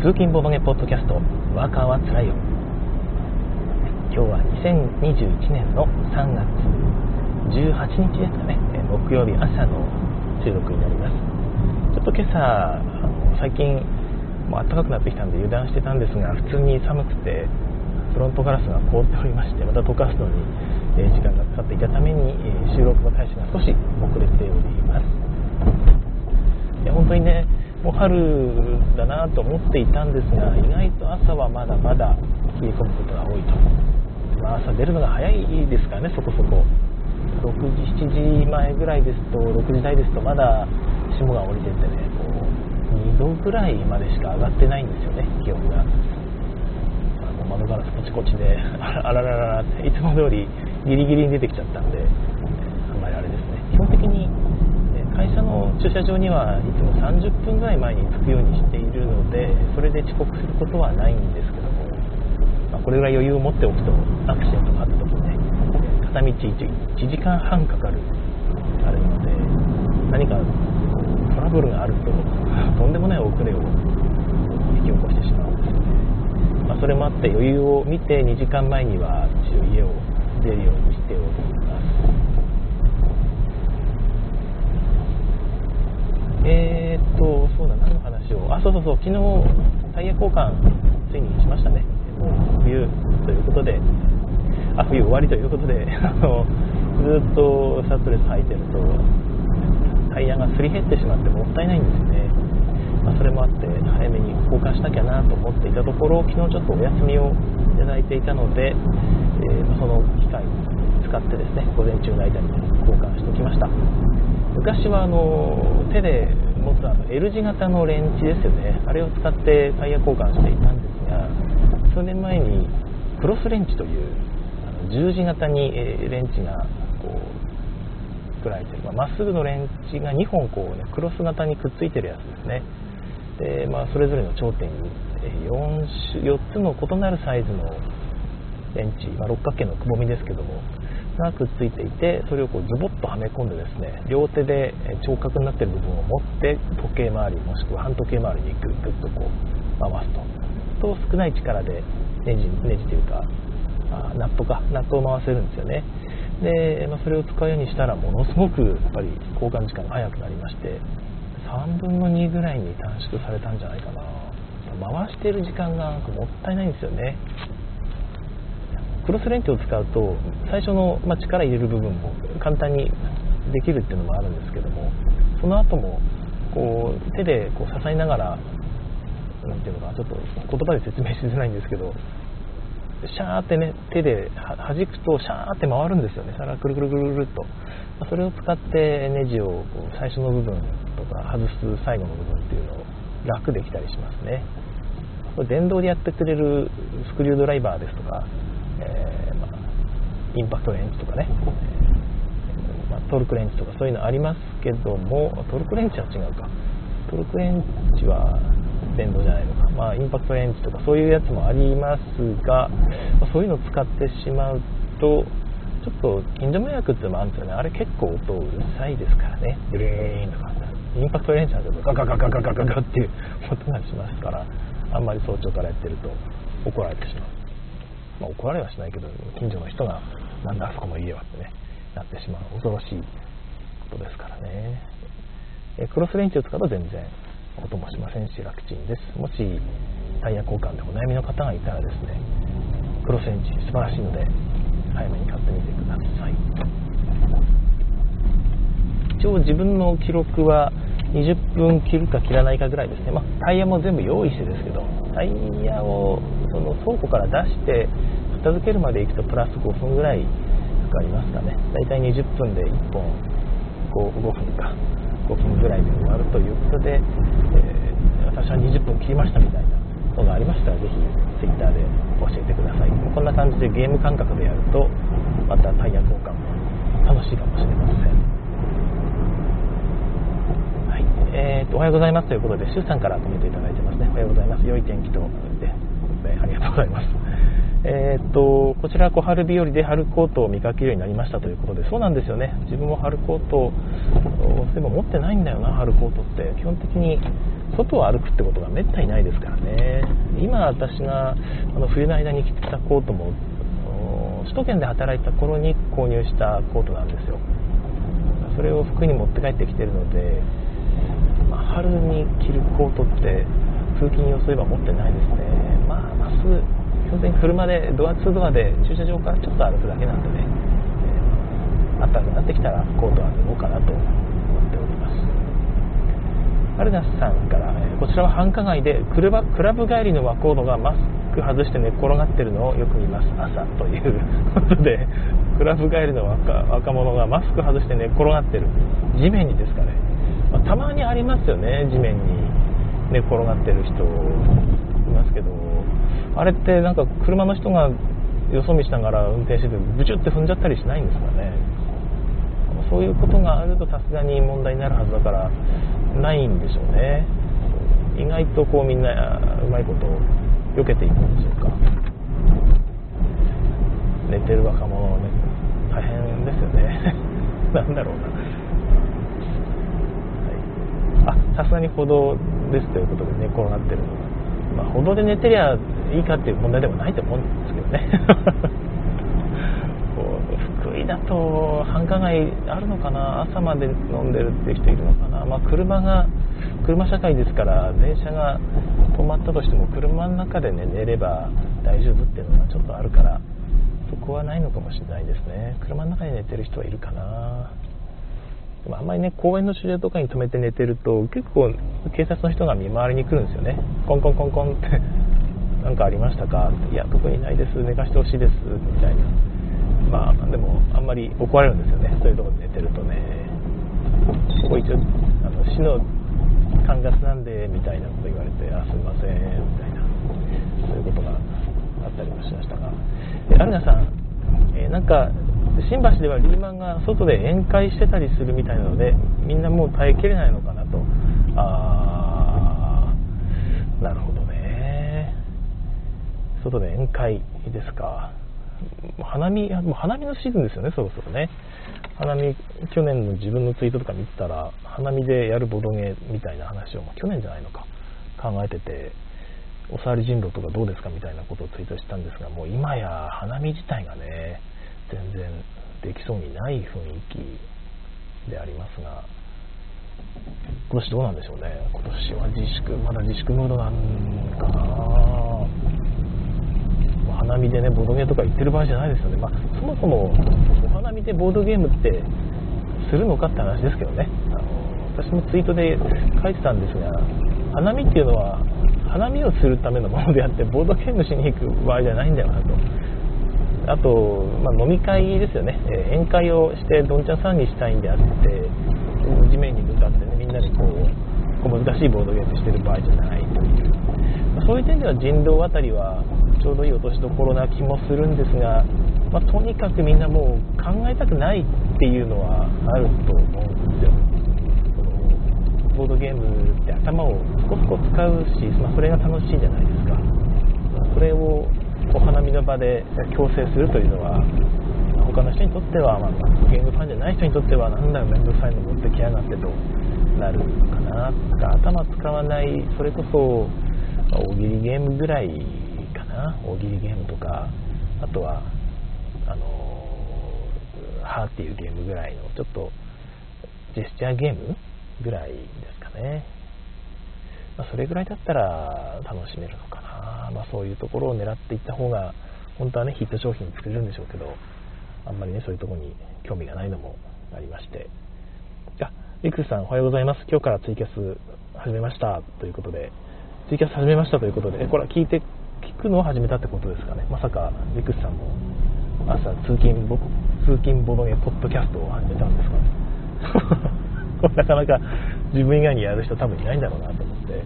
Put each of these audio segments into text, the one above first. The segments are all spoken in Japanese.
通勤ボバゲポッドキャストワーカーはつらいよ。今日は2021年の3月18日ですかね。木曜日朝の収録になります。ちょっと今朝最近もう暖かくなってきたんで油断してたんですが普通に寒くてフロントガラスが凍っておりましてまた溶かすのに時間がかかっていたために収録の開始が少し遅れております。本当にねもう春だなと思っていたんですが意外と朝はまだまだ冷え込むことが多いと、まあ、朝出るのが早いですからねそこそこ。6時7時前ぐらいですと6時台ですとまだ霜が降りててねこう2度ぐらいまでしか上がってないんですよね気温が。あの窓ガラスこちこちであららららっていつも通りギリギリに出てきちゃったんであんまりあれですね。基本的に会社の駐車場にはいつも30分ぐらい前に着くようにしているのでそれで遅刻することはないんですけども、まあ、これぐらい余裕を持っておくとアクシデントがあった時ね片道 1, 1時間半かかるあれなので何かトラブルがあるととんでもない遅れを引き起こしてしまうんですよね、まあ、それもあって余裕を見て2時間前には一応家を出るようにしておりますえー、っと、そうだ、何の話を、あ、そうそうそう、昨日、タイヤ交換、ついにしましたね。もう冬ということで、あ、冬終わりということで、あの、ずっとシャツレス履いてると、タイヤがすり減ってしまってもったいないんですよね。まあ、それもあって、早めに交換しなきゃなと思っていたところ、昨日ちょっとお休みをいただいていたので、えー、その機会使ってですね、午前中の間に交換しておきました。昔はあの手で持つあの L 字型のレンチですよね。あれを使ってタイヤ交換していたんですが数年前にクロスレンチというあの十字型にレンチがこう作られてる。ままっすぐのレンチが2本こう、ね、クロス型にくっついてるやつですね。で、まあ、それぞれの頂点に 4, 4つの異なるサイズのレンチ、まあ、六角形のくぼみですけどもがくっついていてそれをこうズボッとはめ込んでですね両手で聴覚になっている部分を持って時計回りもしくは半時計回りにグッグッとこう回すと。と少ない力でネジネジというかあナットかナットを回せるんですよね。で、まあ、それを使うようにしたらものすごくやっぱり交換時間が早くなりまして3分の2ぐらいに短縮されたんじゃないかな。回してる時間がなんかもったいないんですよね。クロスレンチを使うと最初の、ま力入れる部分も簡単にできるっていうのもあるんですけどもその後もこう手でこう支えながら何ていうのかちょっと言葉で説明しづらいんですけどシャーってね手で弾くとシャーって回るんですよね。皿くるくるくるくるっと。それを使ってネジをこう最初の部分とか外す最後の部分っていうのを楽できたりしますね。これ電動でやってくれるスクリュードライバーですとか、インパクトレンチとかね、まあ、トルクレンチとかそういうのありますけどもトルクレンチは違うか。トルクレンチは電動じゃないのか、まあ、インパクトレンチとかそういうやつもありますが、まあ、そういうのを使ってしまうとちょっと近所迷惑っていうのもあるんですよね。あれ結構音うるさいですからね。グレーンとかインパクトレンチなんですけガガガガガガガっていう音がしますからあんまり早朝からやってると怒られてしまう。まあ、怒られはしないけど近所の人がなんだあそこの家はってねなってしまう。恐ろしいことですからね。えクロスレンチを使うと全然音もしませんし楽ちんです。もしタイヤ交換でお悩みの方がいたらですねクロスレンチ素晴らしいので早めに買ってみてください。一応自分の記録は20分切るか切らないかぐらいですね、まあ、タイヤも全部用意してですけどタイヤをその倉庫から出して片付けるまで行くとプラス5分ぐらいかかりますかね。だいたい20分で1本 5, 5分か。5分ぐらいで終わるということで、えー、私は20分切りましたみたいなのがありましたらぜひ Twitter で教えてください。こんな感じでゲーム感覚でやるとまたタイヤ交換も楽しいかもしれません。えーと、おはようございますということで、シュウさんからコメントいただいてますね。おはようございます。良い天気と、で、ありがとうございます。えーと、こちら小春日和で春コートを見かけるようになりましたということで、そうなんですよね。自分も春コート、でも持ってないんだよな、春コートって。基本的に外を歩くってことがめったにないですからね今私があの冬の間に着てたコートも首都圏で働いた頃に購入したコートなんですよそれを服に持って帰ってきてるので、まあ、春に着るコートって通勤用そういえば持ってないですね。まあ明日基本的に車でドア2ドアで駐車場からちょっと歩くだけなんでね、えー、暖かくなってきたらコートは脱ごうかなと思っております。アルナスさんから、えこちらは繁華街でクラブ帰りの若者がマスク外して寝っ転がってるのをよく見ます。朝ということでクラブ帰りの若若者がマスク外して寝っ転がってる。地面にですかね、まあ、たまにありますよね地面に。寝転がってる人いますけどあれってなんか車の人がよそ見しながら運転しててブチュって踏んじゃったりしないんですかね。そういうことがあるとさすがに問題になるはずだからないんでしょうね。意外とこうみんなうまいこと避けていくんでしょうか。寝てる若者ね大変ですよね。なんだろうな、はい、あさすがに歩道ですということで寝転がってるのは。まあ、歩道で寝てりゃいいかっていう問題でもないと思うんですけどね。こう福井だと繁華街あるのかな？朝まで飲んでるっていう人いるのかな、まあ、車が車社会ですから電車が止まったとしても車の中で、ね、寝れば大丈夫っていうのがちょっとあるからそこはないのかもしれないですね。車の中で寝てる人はいるかな？でもあんまりね公園の駐車とかに止めて寝てると結構警察の人が見回りに来るんですよね。コンコンコンコンって 何かありましたか？いや特にないです。寝かしてほしいです。みたいな。まあでもあんまり怒られるんですよね。そういうとこで寝てるとね。ここ一応あの市の管轄なんでみたいなこと言われてあすいません。みたいな。そういうことがあったりもしましたが。えアルナさん、えー、なんか新橋ではリーマンが外で宴会してたりするみたいなのでみんなもう耐えきれないのかなと。ああなるほどね。外で宴会ですか。花見もう花見のシーズンですよねそろそろね。花見去年の自分のツイートとか見てたら花見でやるボドゲみたいな話を去年じゃないのか。考えてておさわり人狼とかどうですかみたいなことをツイートしたんですがもう今や花見自体がね全然できそうにない雰囲気でありますが今年どうなんでしょうね今年は自粛まだ自粛ムードなんかな。花見でねボードゲームとか行ってる場合じゃないですよね、まあ、そもそもお花見でボードゲームってするのかって話ですけどね。あの私もツイートで書いてたんですが花見っていうのは花見をするためのものであってボードゲームしに行く場合じゃないんだよなと。あと、まあ、飲み会ですよね、えー、宴会をしてどんちゃんさんにしたいんであって地面に向かってねみんなでこうこう難しいボードゲームしてる場合じゃないという、まあ、そういう点では人狼あたりはちょうどいい落としどころな気もするんですが、まあ、とにかくみんなもう考えたくないっていうのはあると思うんですよ。ボードゲームって頭をコツコツ使うし、まあ、それが楽しいじゃないですか、まあ、それをお花見の場で強制するというのは他の人にとっては、まあ、ゲームファンじゃない人にとってはなんだよ面倒くさいの持ってきやがってとなるかな。か頭使わないそれこそ大喜利ゲームぐらいかな。大喜利ゲームとかあとはあのハーっていうゲームぐらいのちょっとジェスチャーゲームぐらいですかね、まあ、それぐらいだったら楽しめるのかな、まあ、そういうところを狙っていった方が本当はねヒット商品作れるんでしょうけどあんまりねそういうところに興味がないのもありまして。あリクスさんおはようございます。今日からツイキャス始めました。ということで。ツイキャス始めましたということで。えこれは聞いて聞くのを始めたってことですかね。まさかリクスさんも朝通勤通勤ボドゲポッドキャストを始めたんですかね。なかなか自分以外にやる人多分いないんだろうなと。思っ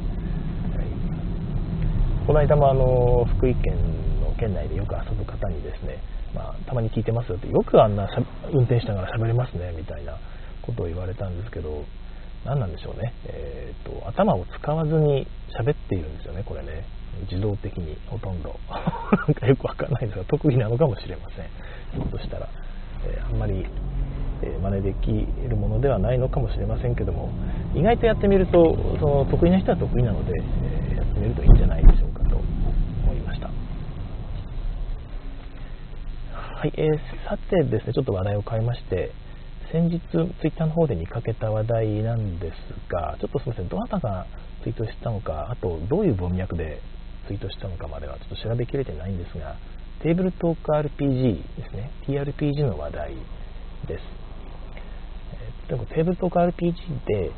て、はい、この間もあの福井県の県内でよく遊ぶ方にですね、まあ、たまに聞いてますよってよくあんな運転しながら喋れますねみたいなことを言われたんですけど何なんでしょうね、えーと、頭を使わずに喋っているんですよねこれね。自動的にほとんど。なんかよくわかんないんですが特技なのかもしれません。ひょっとしたら、えー、あんまり真似できるものではないのかもしれませんけども、意外とやってみるとその得意な人は得意なので、え、やってみるといいんじゃないでしょうかと思いました。はい、えー、さてですねちょっと話題を変えまして先日ツイッターの方で見かけた話題なんですがちょっとすみませんどなたがツイートしたのかあとどういう文脈でツイートしたのかまではちょっと調べきれてないんですがテーブルトーク RPG ですね TRPG の話題です、でもテーブルトーク RPG で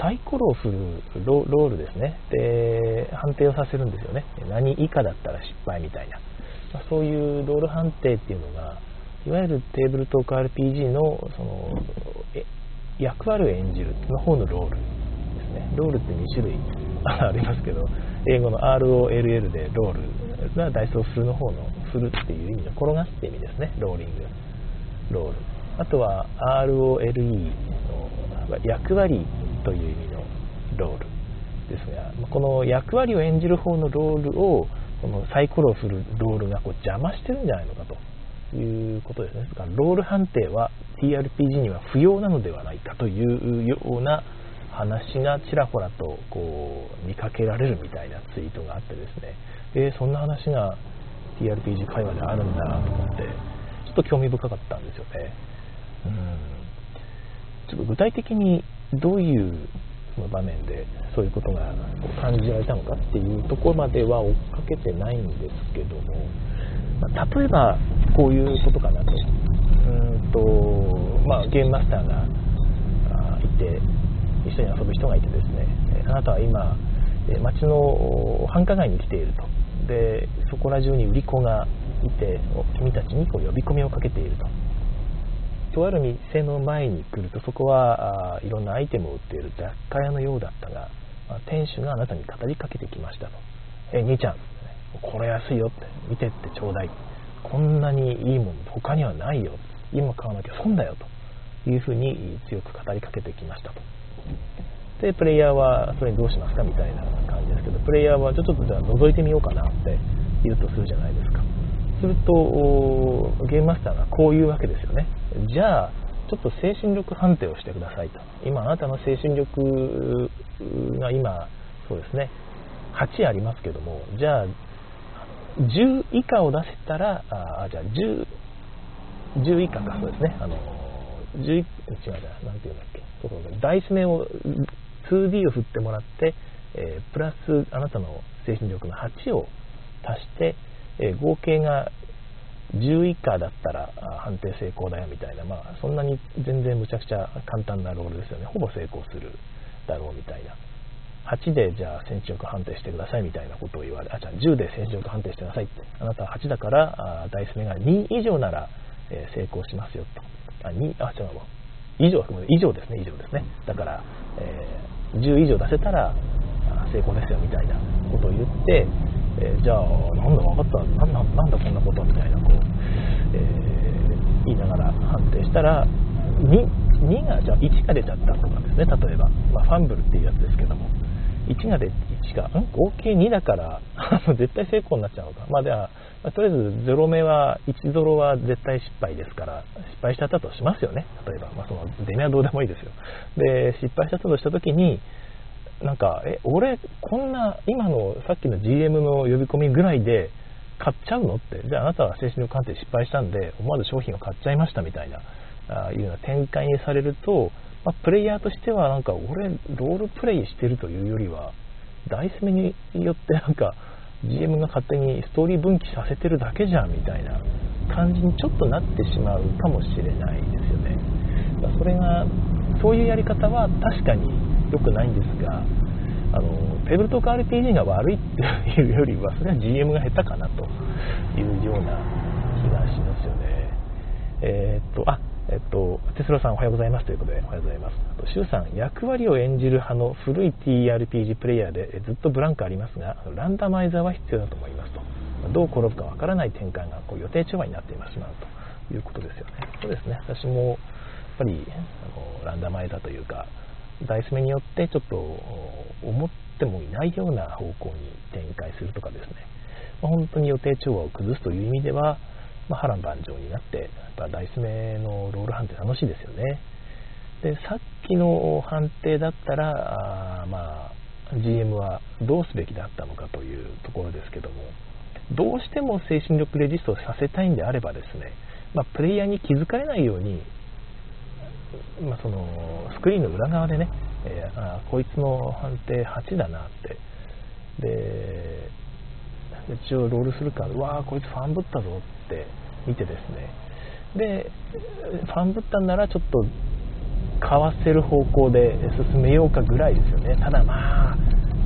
サイコロを振るロールですね。で判定をさせるんですよね。何以下だったら失敗みたいな、まあ、そういうロール判定っていうのがいわゆるテーブルトーク RPG のその役割を演じるの方のロールですね。ロールって2種類 ありますけど英語の ROLL でロールがダイソー振るの方の振るっていう意味の転がすって意味ですね。ローリング。ロール。あとは ROLE の役割という意味のロールですがこの役割を演じる方のロールをこのサイコロを振るロールがこう邪魔してるんじゃないのかということですね。ですからロール判定は TRPG には不要なのではないかというような話がちらほらとこう見かけられるみたいなツイートがあってですね、え、そんな話が TRPG 会話であるんだなと思ってちょっと興味深かったんですよね。ちょっと具体的にどういう場面でそういうことが感じられたのかっていうところまでは追っかけてないんですけどもま例えばこういうことかなと。うんと、まあ、ゲームマスターがいて一緒に遊ぶ人がいてですねあなたは今街の繁華街に来ていると。でそこら中に売り子がいて君たちにこう呼び込みをかけていると。とある店の前に来るとそこはあいろんなアイテムを売っている雑貨屋のようだったが、まあ、店主があなたに語りかけてきましたと「え兄ちゃんこれ安いよって見てってちょうだい。こんなにいいもの他にはないよ。今買わなきゃ損だよと。いうふうに強く語りかけてきましたと。でプレイヤーはそれにどうしますかみたいな感じですけどプレイヤーはちょっとじゃあ覗いてみようかなって言うとするじゃないですか。するとゲームマスターがこういうわけですよね。じゃあちょっと精神力判定をしてくださいと。今あなたの精神力が今そうですね。8ありますけどもじゃあ10以下を出せたら、あ、じゃあ10、10以下か、そうですね。あの、10、違う違う、なんていうんだっけ。そうそうダイス目を、2D を振ってもらって、えー、プラスあなたの精神力の8を足して、え、合計が10以下だったら判定成功だよみたいな、まあ、そんなに全然むちゃくちゃ簡単なロールですよね。ほぼ成功するだろうみたいな。8でじゃあ戦地力判定してくださいみたいなことを言われ、あ、じゃあ10で戦地力判定してくださいって、あなたは8だから、あダイス目が2以上なら、え、成功しますよと。あ、2、あ、違うわ。以上、以上ですね、以上ですね。だから、えー、10以上出せたら成功ですよみたいなことを言って、えー、じゃあ、なんだ分かった、なんだなんだこんなことみたいな、こう、えー、言いながら判定したら、2, 2がじゃあ1が出ちゃったとかですね、例えば、まあ、ファンブルっていうやつですけども、1が出1が、ん？合計2だから 絶対成功になっちゃうのか。まあでは、まあ、とりあえず0目は、1ゾロは絶対失敗ですから、失敗しちゃったとしますよね。例えば、まあその、出目はどうでもいいですよ。で、失敗しちゃったとしたときに、なんか、え、俺、こんな、今のさっきの GM の呼び込みぐらいで買っちゃうの？って、じゃああなたは精神力鑑定失敗したんで、思わず商品を買っちゃいましたみたいな、あいうような展開にされると、まあ、プレイヤーとしてはなんか俺ロールプレイしてるというよりはダイス目によってなんか GM が勝手にストーリー分岐させてるだけじゃんみたいな感じにちょっとなってしまうかもしれないですよね。それがそういうやり方は確かに良くないんですがあのテーブルトーク RPG が悪いっていうよりはそれは GM が下手かなというような気がしますよねえー、っとあえっと、テスラさんおはようございますということで、おはようございます。あと、シュウさん、役割を演じる派の古い TRPG プレイヤーでずっとブランクありますが、ランダマイザーは必要だと思いますと。どう転ぶかわからない展開がこう予定調和になってしまうということですよね。そうですね。私も、やっぱり、あのランダマイザーというか、ダイス目によってちょっと思ってもいないような方向に展開するとかですね。まあ、本当に予定調和を崩すという意味では、まあ、波乱万丈になって、やっぱダイス目のロール判定楽しいですよね。でさっきの判定だったらあまあ GM はどうすべきだったのかというところですけどもどうしても精神力レジストをさせたいんであればですね、まあ、プレイヤーに気づかれないように、まあ、そのスクリーンの裏側でね、えー、あこいつの判定8だなって。で一応ロールするからうわーこいつファンぶったぞって見てですね。でファンぶったんならちょっと買わせる方向で進めようかぐらいですよね。ただまあ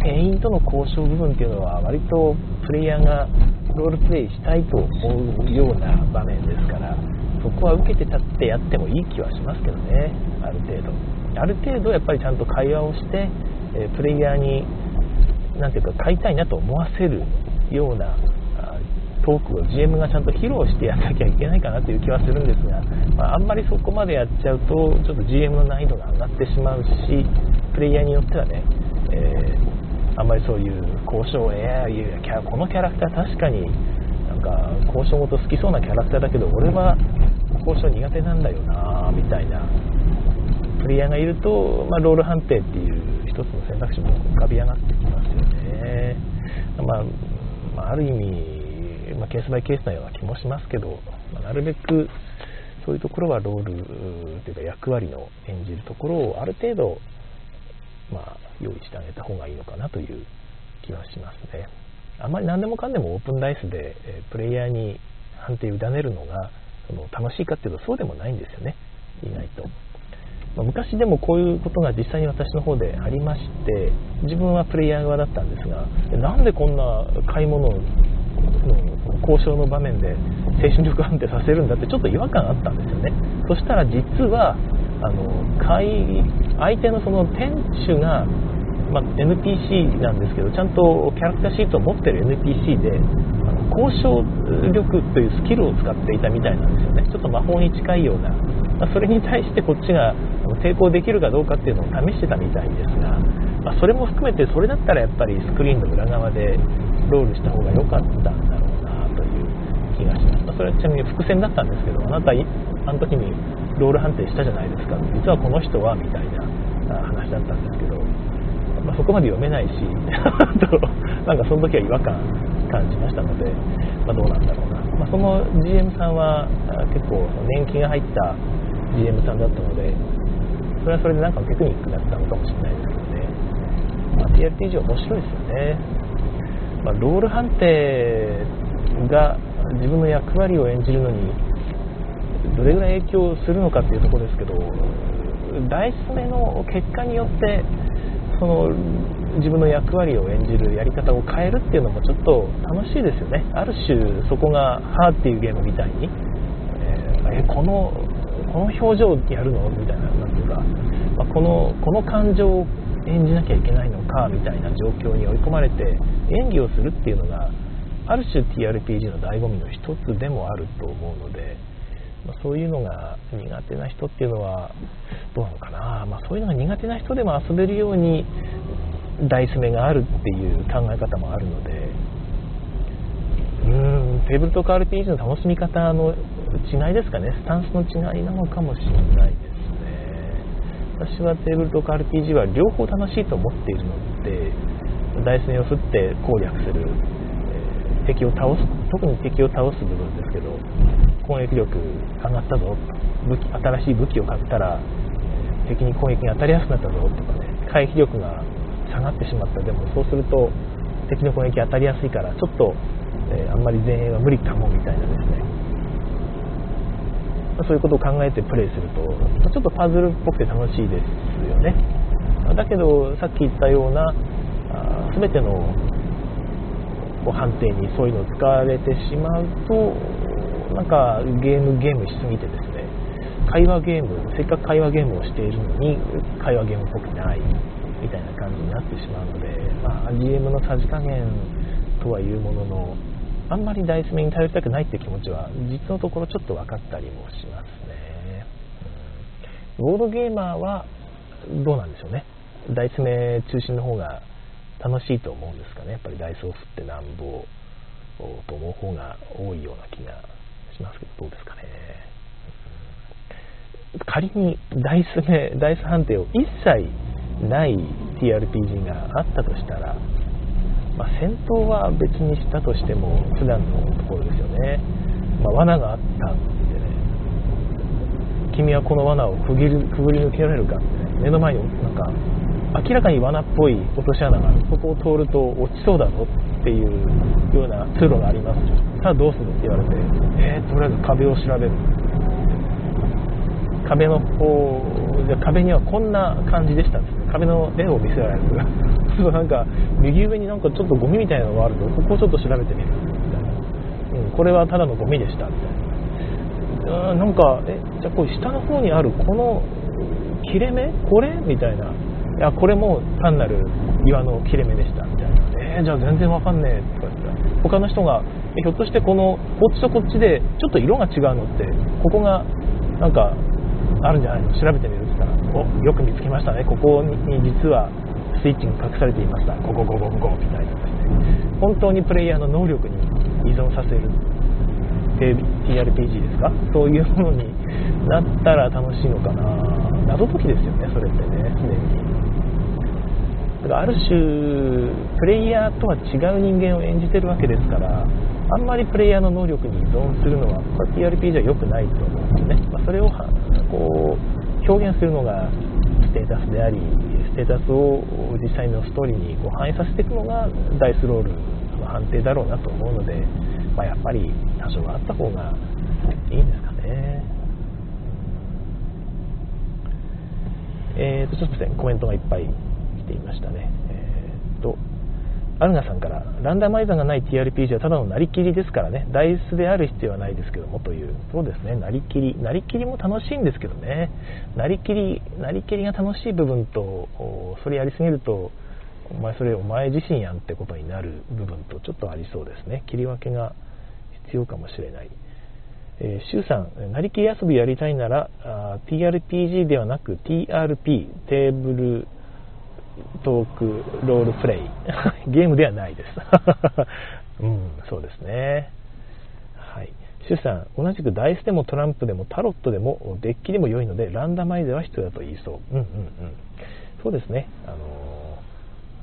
店員との交渉部分っていうのは割とプレイヤーがロールプレイしたいと思うような場面ですから。そこは受けて立ってやってもいい気はしますけどね。ある程度。ある程度やっぱりちゃんと会話をして、えプレイヤーに何ていうか買いたいなと思わせるようなトークを GM がちゃんと披露してやらなきゃいけないかなという気はするんですが、まあ、あんまりそこまでやっちゃうとちょっと GM の難易度が上がってしまうしプレイヤーによってはね、えー、あんまりそういう交渉いやいやこのキャラクター確かにか交渉事好きそうなキャラクターだけど俺は交渉苦手なんだよなみたいなプレイヤーがいると、まあ、ロール判定っていう一つの選択肢も浮かび上がってきますよね。まあまあ、ある意味、まあ、ケースバイケースなような気もしますけど、まあ、なるべくそういうところはロールというか役割の演じるところをある程度、まあ、用意してあげた方がいいのかなという気はしますね。あまり何でもかんでもオープンダイスで、えプレイヤーに判定を委ねるのがその楽しいかっていうとそうでもないんですよね意外と。ま昔でもこういうことが実際に私の方でありまして自分はプレイヤー側だったんですがなんでこんな買い物の交渉の場面で精神力判定させるんだってちょっと違和感あったんですよねそしたら実はあの買い相手のその店主がまあ、NPC なんですけどちゃんとキャラクターシートを持ってる NPC であの交渉力というスキルを使っていたみたいなんですよね。ちょっと魔法に近いような、まあ、それに対してこっちが抵抗できるかどうかっていうのを試してたみたいですが、まあ、それも含めてそれだったらやっぱりスクリーンの裏側でロールした方が良かったんだろうなという気がします、まあ、それはちなみに伏線だったんですけどあなたあの時にロール判定したじゃないですか。実はこの人はみたいな話だったんですけど。まあ、そこまで読めないし なんかその時は違和感感じましたので、まあ、どうなんだろうな、まあ、その GM さんは結構年季が入った GM さんだったのでそれはそれでなんかテクニックだったのかもしれないですけどね、まあ、TRPG 面白いですよね、まあ、ロール判定が自分の役割を演じるのにどれぐらい影響するのかっていうところですけどダイス目の結果によってその自分の役割を演じるやり方を変えるっていうのもちょっと楽しいですよね。ある種そこが「ハーっていうゲームみたいに、えー、このこの表情やるの？みたいななんていうか、まあ、このこの感情を演じなきゃいけないのか？みたいな状況に追い込まれて演技をするっていうのがある種 TRPG の醍醐味の一つでもあると思うので。ま、そういうのが苦手な人っていうのはどうなのかな、まあ、そういうのが苦手な人でも遊べるようにダイス目があるっていう考え方もあるので。うーんテーブルとか RPG の楽しみ方の違いですかね。スタンスの違いなのかもしれないですね。私はテーブルとか RPG は両方楽しいと思っているのでダイス目を振って攻略する、敵を倒す特に敵を倒す部分ですけど攻撃力上がったぞ武器新しい武器を買ったら敵に攻撃が当たりやすくなったぞとかね。回避力が下がってしまった。でもそうすると敵の攻撃当たりやすいからちょっと、えー、あんまり前衛は無理かもみたいなですね。そういうことを考えてプレイするとちょっとパズルっぽくて楽しいですよね。だけどさっき言ったような全ての判定にそういうのを使われてしまうとなんかゲームゲームしすぎてですね。会話ゲームせっかく会話ゲームをしているのに会話ゲームっぽくないみたいな感じになってしまうので、まあ、GM のさじ加減とはいうもののあんまりダイス目に頼りたくないって気持ちは実のところちょっと分かったりもしますね、うん、ボードゲーマーはどうなんでしょうね。ダイス目中心の方が楽しいと思うんですかね。やっぱりダイスを振ってなんぼと思う方が多いような気がしますけどどうですかね、仮にダイス目ダイス判定を一切ない TRPG があったとしたら、まあ、戦闘は別にしたとしても普段のところですよね、まあ、罠があったんでね。君はこの罠をくぐりくぐり抜けられるかって、ね、目の前になんか明らかに罠っぽい落とし穴がある。そこを通ると落ちそうだぞっていうような通路があります。さあどうするって言われてえー、とりあえず壁を調べる。壁の方じゃ壁にはこんな感じでしたっ壁の絵を見せられる。そうなんか右上になんかちょっとゴミみたいなのがあるとここをちょっと調べてみる。みたいな、うん、これはただのゴミでしたみたいなうんなんかえじゃあこれ下の方にあるこの切れ目？これ？みたいな。いやこれも単なる岩の切れ目でした。みたいなえー、じゃあ全然わかんねえとか言った他の人がひょっとしてこのこっちとこっちでちょっと色が違うのってここがなんかあるんじゃないの調べてみるって言ったらおよく見つけましたね。ここに実はスイッチが隠されていました。ここここここみたいなですね本当にプレイヤーの能力に依存させる TRPG ですか？そういうものになったら楽しいのかな。謎解きですよねそれってね。すでにだからある種プレイヤーとは違う人間を演じてるわけですからあんまりプレイヤーの能力に依存するのはこれ TRPG は良くないと思うんですね、まあ、それをこう表現するのがステータスでありステータスを実際のストーリーにこう反映させていくのがダイスロールの判定だろうなと思うので、まあ、やっぱり多少はあった方がいいんですかね。えーと、ちょっと、コメントがいっぱいていましたね。えーとアルナさんからランダマイザーがない TRPG はただのなりきりですからね。ダイスである必要はないですけどもという。そうですね。なりきりなりきりも楽しいんですけどね。なりきりなりきりが楽しい部分とそれやりすぎるとお前それお前自身やんってことになる部分とちょっとありそうですね。切り分けが必要かもしれない。えー、シュウさん、なりきり遊びやりたいなら、TRPG ではなく TRP、テーブルトークロールプレイ。ゲームではないです。うんそうですね。はい。シュさん同じくダイスでもトランプでもタロットでもデッキでも良いのでランダマイズは必要だと言いそう。うんうんうん。そうですね。あの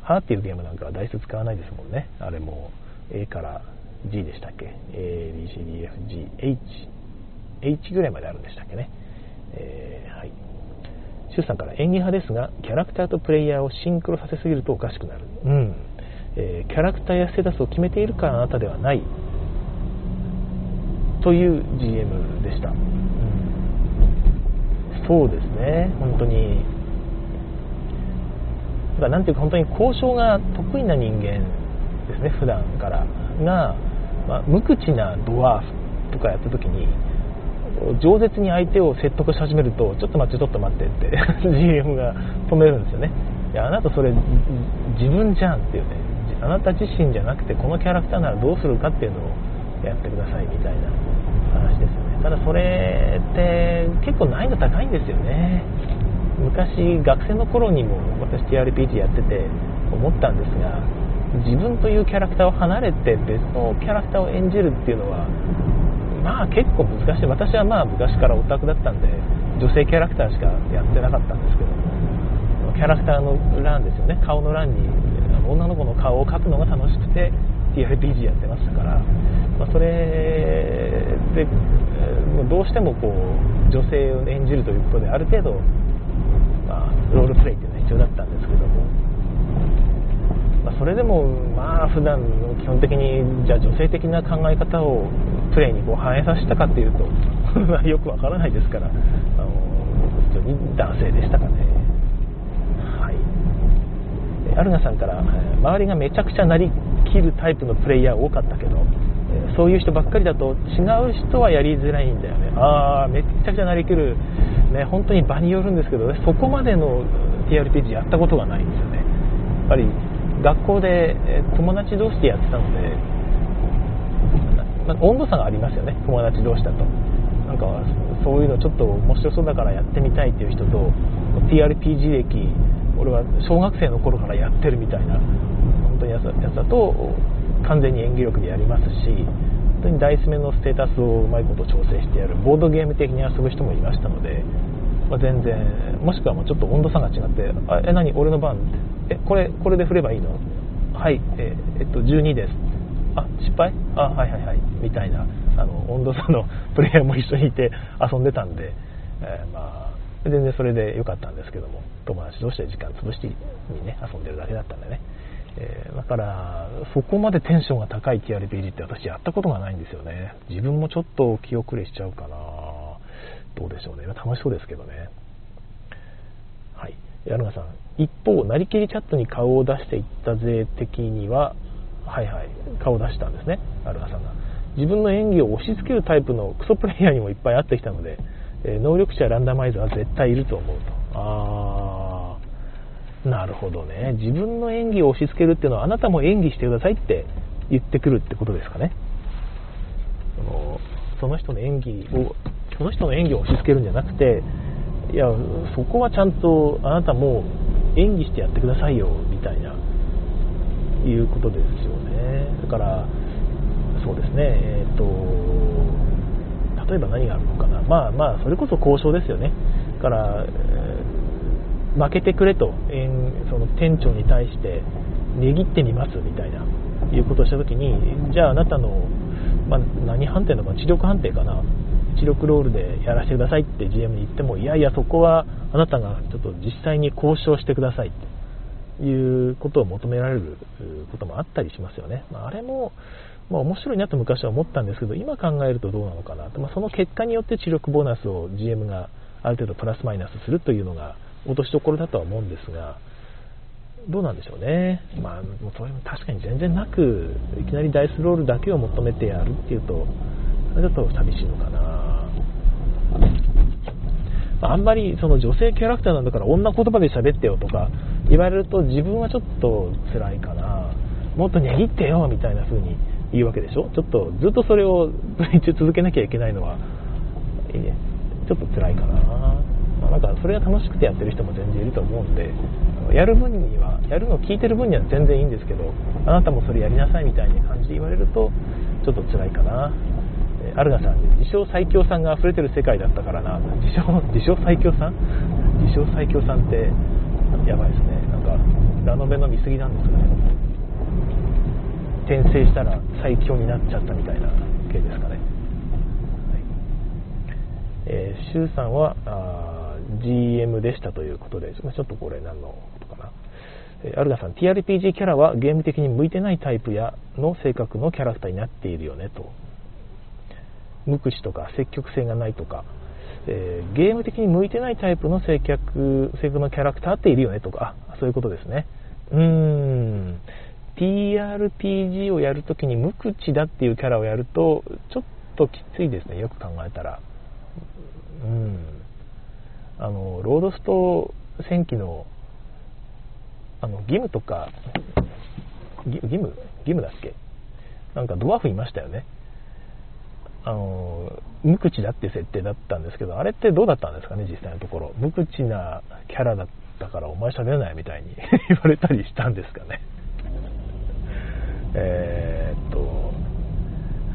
ハーっていうゲームなんかはダイス使わないですもんね。あれも A から G でしたっけ？ABCDFGH H ぐらいまであるんでしたっけね、えー、はい。シュさんから演技派ですがキャラクターとプレイヤーをシンクロさせすぎるとおかしくなる、うん。えー、キャラクターやステータスを決めているからあなたではない。という GM でした、うん、そうですね。本当に。だからなんていうか本当に交渉が得意な人間ですね普段から。が、まあ、無口なドワーフとかやった時に饒舌に相手を説得し始めるとちょっと待ってちょっと待ってって GM が止めるんですよね。いやあなたそれ自分じゃんっていうね。あなた自身じゃなくてこのキャラクターならどうするかっていうのをやってくださいみたいな話ですよね。ただそれって結構難易度高いんですよね。昔学生の頃にも私 TRPG やってて思ったんですが自分というキャラクターを離れて別のキャラクターを演じるっていうのはまあ結構難しい。私はまあ昔からオタクだったんで女性キャラクターしかやってなかったんですけどキャラクターの欄ですよね。顔の欄に女の子の顔を描くのが楽しくて TRPG やってましたから、まあ、それでどうしてもこう女性を演じるということである程度、まあ、ロールプレイっていうのは必要だったんですけども、まあ、それでもまあ普段の基本的にじゃあ女性的な考え方をプレーにこう反映させたかっていうと よくわからないですからあの普通に男性でしたかね。はい。アルナさんから周りがめちゃくちゃなりきるタイプのプレイヤー多かったけどそういう人ばっかりだと違う人はやりづらいんだよね。ああめっちゃくちゃなりきる。ね本当に場によるんですけどそこまでの TRPG やったことがないんですよね。やっぱり学校で友達同士でやってたのでなんか温度差がありますよね。友達同士だと。なんかそういうのちょっと面白そうだからやってみたいっていう人と TRPG 歴俺は小学生の頃からやってるみたいな本当にやつだと完全に演技力でやりますし本当にダイス目のステータスをうまいこと調整してやるボードゲーム的に遊ぶ人もいましたのでまあ、全然もしくはもうちょっと温度差が違って「あえ何？俺の番?」って「えこれこれで振ればいいの?」はいえ、えっと12です。あ失敗？あはいはいはい。みたいなあの温度差の プレイヤーも一緒にいて遊んでたんで、えー、まあ全然それで良かったんですけども友達同士で時間潰してにね遊んでるだけだったんでね、えー、だからそこまでテンションが高い TRPG って私やったことがないんですよね。自分もちょっと気遅れしちゃうかな。どうでしょうね。楽しそうですけどね。はい。矢野さん一方なりきりチャットに顔を出していった勢的にははいはい顔を出したんですね。アルガさんが。自分の演技を押し付けるタイプのクソプレイヤーにもいっぱい会ってきたので、え能力者ランダマイザーは絶対いると思うと。ああなるほどね。自分の演技を押し付けるっていうのはあなたも演技してくださいって言ってくるってことですかね。その人の演技をその人の演技を押し付けるんじゃなくていやそこはちゃんとあなたも演技してやってくださいよみたいないうことですよね。だからそうですねえっ、ー、と例えば何があるのかな。まあまあそれこそ交渉ですよね。だから、えー、負けてくれと、え、その店長に対して値切ってみますみたいないうことをした時にじゃああなたの、まあ、何判定なのか知力判定かな。知力ロールでやらせてくださいって GM に言ってもいやいやそこはあなたがちょっと実際に交渉してくださいっていうことを求められることもあったりしますよね、まあ、あれも、まあ、面白いなと昔は思ったんですけど今考えるとどうなのかなと、まあ、その結果によって知力ボーナスを GM がある程度プラスマイナスするというのが落としどころだとは思うんですがどうなんでしょうね、まあ、もうそれも確かに全然なくいきなりダイスロールだけを求めてやるっていうとちょっと寂しいのかな。あんまりその女性キャラクターなんだから女言葉で喋ってよとか言われると自分はちょっと辛いかな。もっと値切ってよみたいな風に言うわけでしょ。ちょっとずっとそれを 続けなきゃいけないのは、ね、ちょっと辛いかな、まあ、なんかそれが楽しくてやってる人も全然いると思うんでやる分にはやるのを聞いてる分には全然いいんですけどあなたもそれやりなさいみたいな感じで言われるとちょっと辛いかな。アルガさん自称最強さんが溢れてる世界だったからな。自称自称最強さん？自称最強さんってやばいですね。なんかラノベの見過ぎなんですかね。転生したら最強になっちゃったみたいな系ですかね、はい。えー、シュウさんはあ GM でしたということでちょっとこれ何のことかな。アルガさん TRPG キャラはゲーム的に向いてないタイプやの性格のキャラクターになっているよねと。無口とか積極性がないとか、えー、ゲーム的に向いてないタイプの性格性格のキャラクターっているよねとかそういうことですね。うーん。TRPG をやるときに無口だっていうキャラをやるとちょっときついですねよく考えたら。うん。あのロードスト戦記のあの義務とか義務義務だっけ？なんかドワーフいましたよね。あの無口だっていう設定だったんですけどあれってどうだったんですかね実際のところ。無口なキャラだったからお前喋れないみたいに 言われたりしたんですかね。え、っと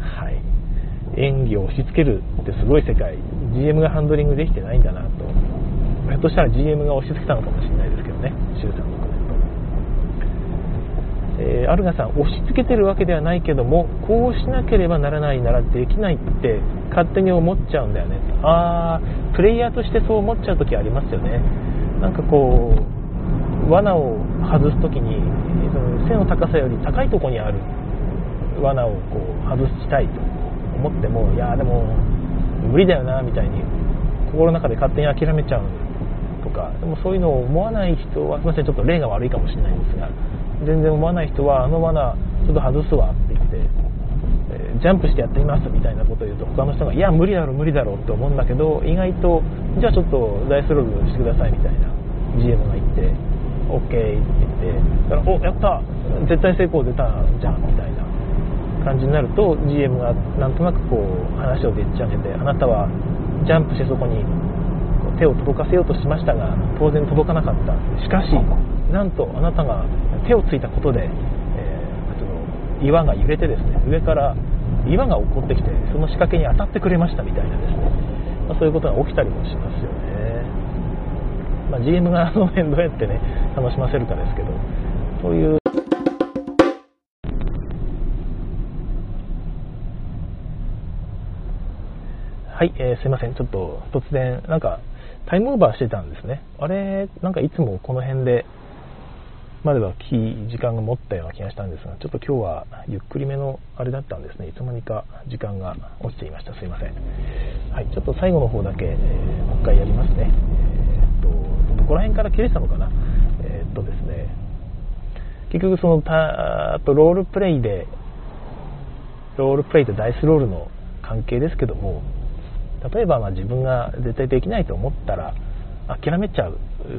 はい。演技を押し付けるってすごい世界。GM がハンドリングできてないんだなと。ひょっとしたら GM が押し付けたのかもしれないですけどね周さんの。えー、アルガさん押し付けてるわけではないけどもこうしなければならないならできないって勝手に思っちゃうんだよね。ああプレイヤーとしてそう思っちゃう時ありますよね。なんかこう罠を外す時にその背の高さより高いとこにある罠をこう外したいと思ってもいやでも無理だよなみたいに心の中で勝手に諦めちゃうとかでもそういうのを思わない人はすみませんちょっと例が悪いかもしれないんですが全然思わない人はあの罠ちょっと外すわって言って、えー、ジャンプしてやってみますみたいなことを言うと他の人がいや無理だろ無理だろって思うんだけど意外とじゃあちょっとダイスロールしてくださいみたいな GM が言って OK って言ってだからおやった絶対成功出たじゃんみたいな感じになると GM がなんとなくこう話をでっち上げてあなたはジャンプしてそこに手を届かせようとしましたが当然届かなかった。しかしなんとあなたが手をついたことで、えー、岩が揺れてですね上から岩が起こってきてその仕掛けに当たってくれましたみたいなですね、まあ、そういうことが起きたりもしますよね。まあ、GM がその辺どうやってね楽しませるかですけど。そういう。はい、えー、すいません。ちょっと突然なんかタイムオーバーしてたんですね。あれなんかいつもこの辺でまでは時間が持ったような気がしたんですが、ちょっと今日はゆっくりめのあれだったんですね。いつの間にか時間が落ちていました。すいません。はい、ちょっと最後の方だけ、えー、もう一回やりますね。えー、っと、どこら辺から切れたのかな。えー、っとですね、結局そのたとロールプレイで、ロールプレイとダイスロールの関係ですけども、例えばま自分が絶対できないと思ったら、諦めちゃう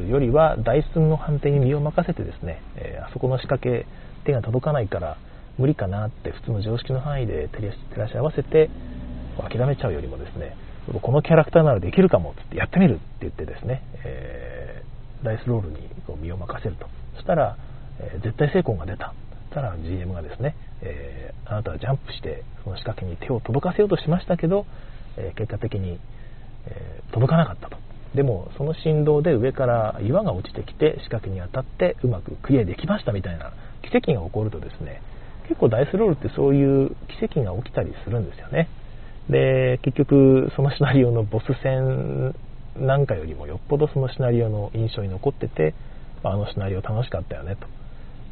よりはダイスの判定に身を任せてですね、え、あそこの仕掛け手が届かないから無理かなって普通の常識の範囲で照らし合わせて諦めちゃうよりもですねこのキャラクターならできるかもってやってみるって言ってですね、えー、ダイスロールにこう身を任せると。そしたら、えー、絶対成功が出た。たら GM がですね、えー、あなたはジャンプしてその仕掛けに手を届かせようとしましたけど、え結果的に、え届かなかったと。でもその振動で上から岩が落ちてきて四角に当たってうまくクリアできましたみたいな奇跡が起こるとですね結構ダイスロールってそういう奇跡が起きたりするんですよね。で結局そのシナリオのボス戦なんかよりもよっぽどそのシナリオの印象に残っててあのシナリオ楽しかったよねと、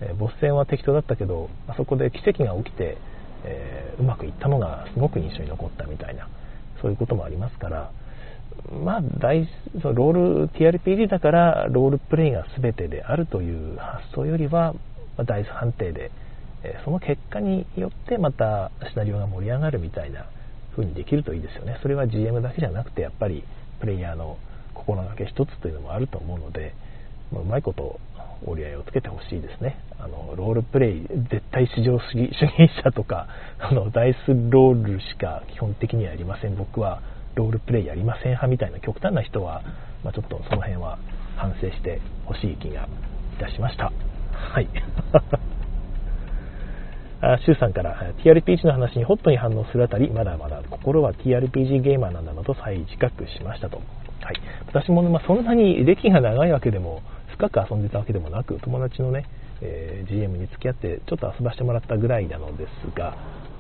えボス戦は適当だったけどあそこで奇跡が起きて、えー、うまくいったのがすごく印象に残ったみたいなそういうこともありますからまあ、大そのロール TRPG だからロールプレイが全てであるという発想よりは、まあ、ダイス判定で、えその結果によってまたシナリオが盛り上がるみたいな風にできるといいですよね。それは GM だけじゃなくてやっぱりプレイヤーの心がけ一つというのもあると思うので、まあ、うまいこと折り合いをつけてほしいですね。あのロールプレイ絶対至上主義主義者とかあのダイスロールしか基本的にはやりません。僕はロールプレイやりません派みたいな極端な人は、まあ、ちょっとその辺は反省してほしい気がいたしました。はい。あシュウさんから TRPG の話にホットに反応するあたりまだまだ心は TRPG ゲーマーなんだなと再自覚しましたと、はい、私も、ねまあ、そんなに歴が長いわけでも深く遊んでたわけでもなく友達のね、えー、GM に付き合ってちょっと遊ばせてもらったぐらいなのですが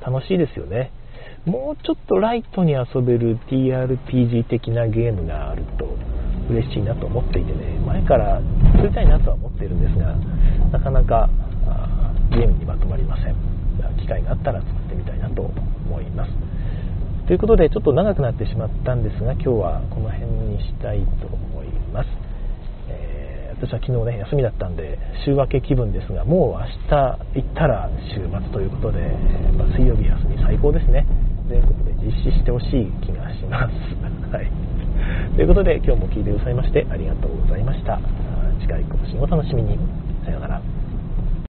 楽しいですよねもうちょっとライトに遊べる TRPG 的なゲームがあると嬉しいなと思っていてね。前から作りたいなとは思っているんですがなかなかゲームにまとまりません。機会があったら作ってみたいなと思います。ということでちょっと長くなってしまったんですが今日はこの辺にしたいと思います、私は昨日ね休みだったんで週明け気分ですがもう明日行ったら週末ということで、まあ、水曜日休み最高ですね全国で実施してほしい気がします。はい。ということで今日も聞いてくださいましてありがとうございました。次回更新を楽しみに。さようなら。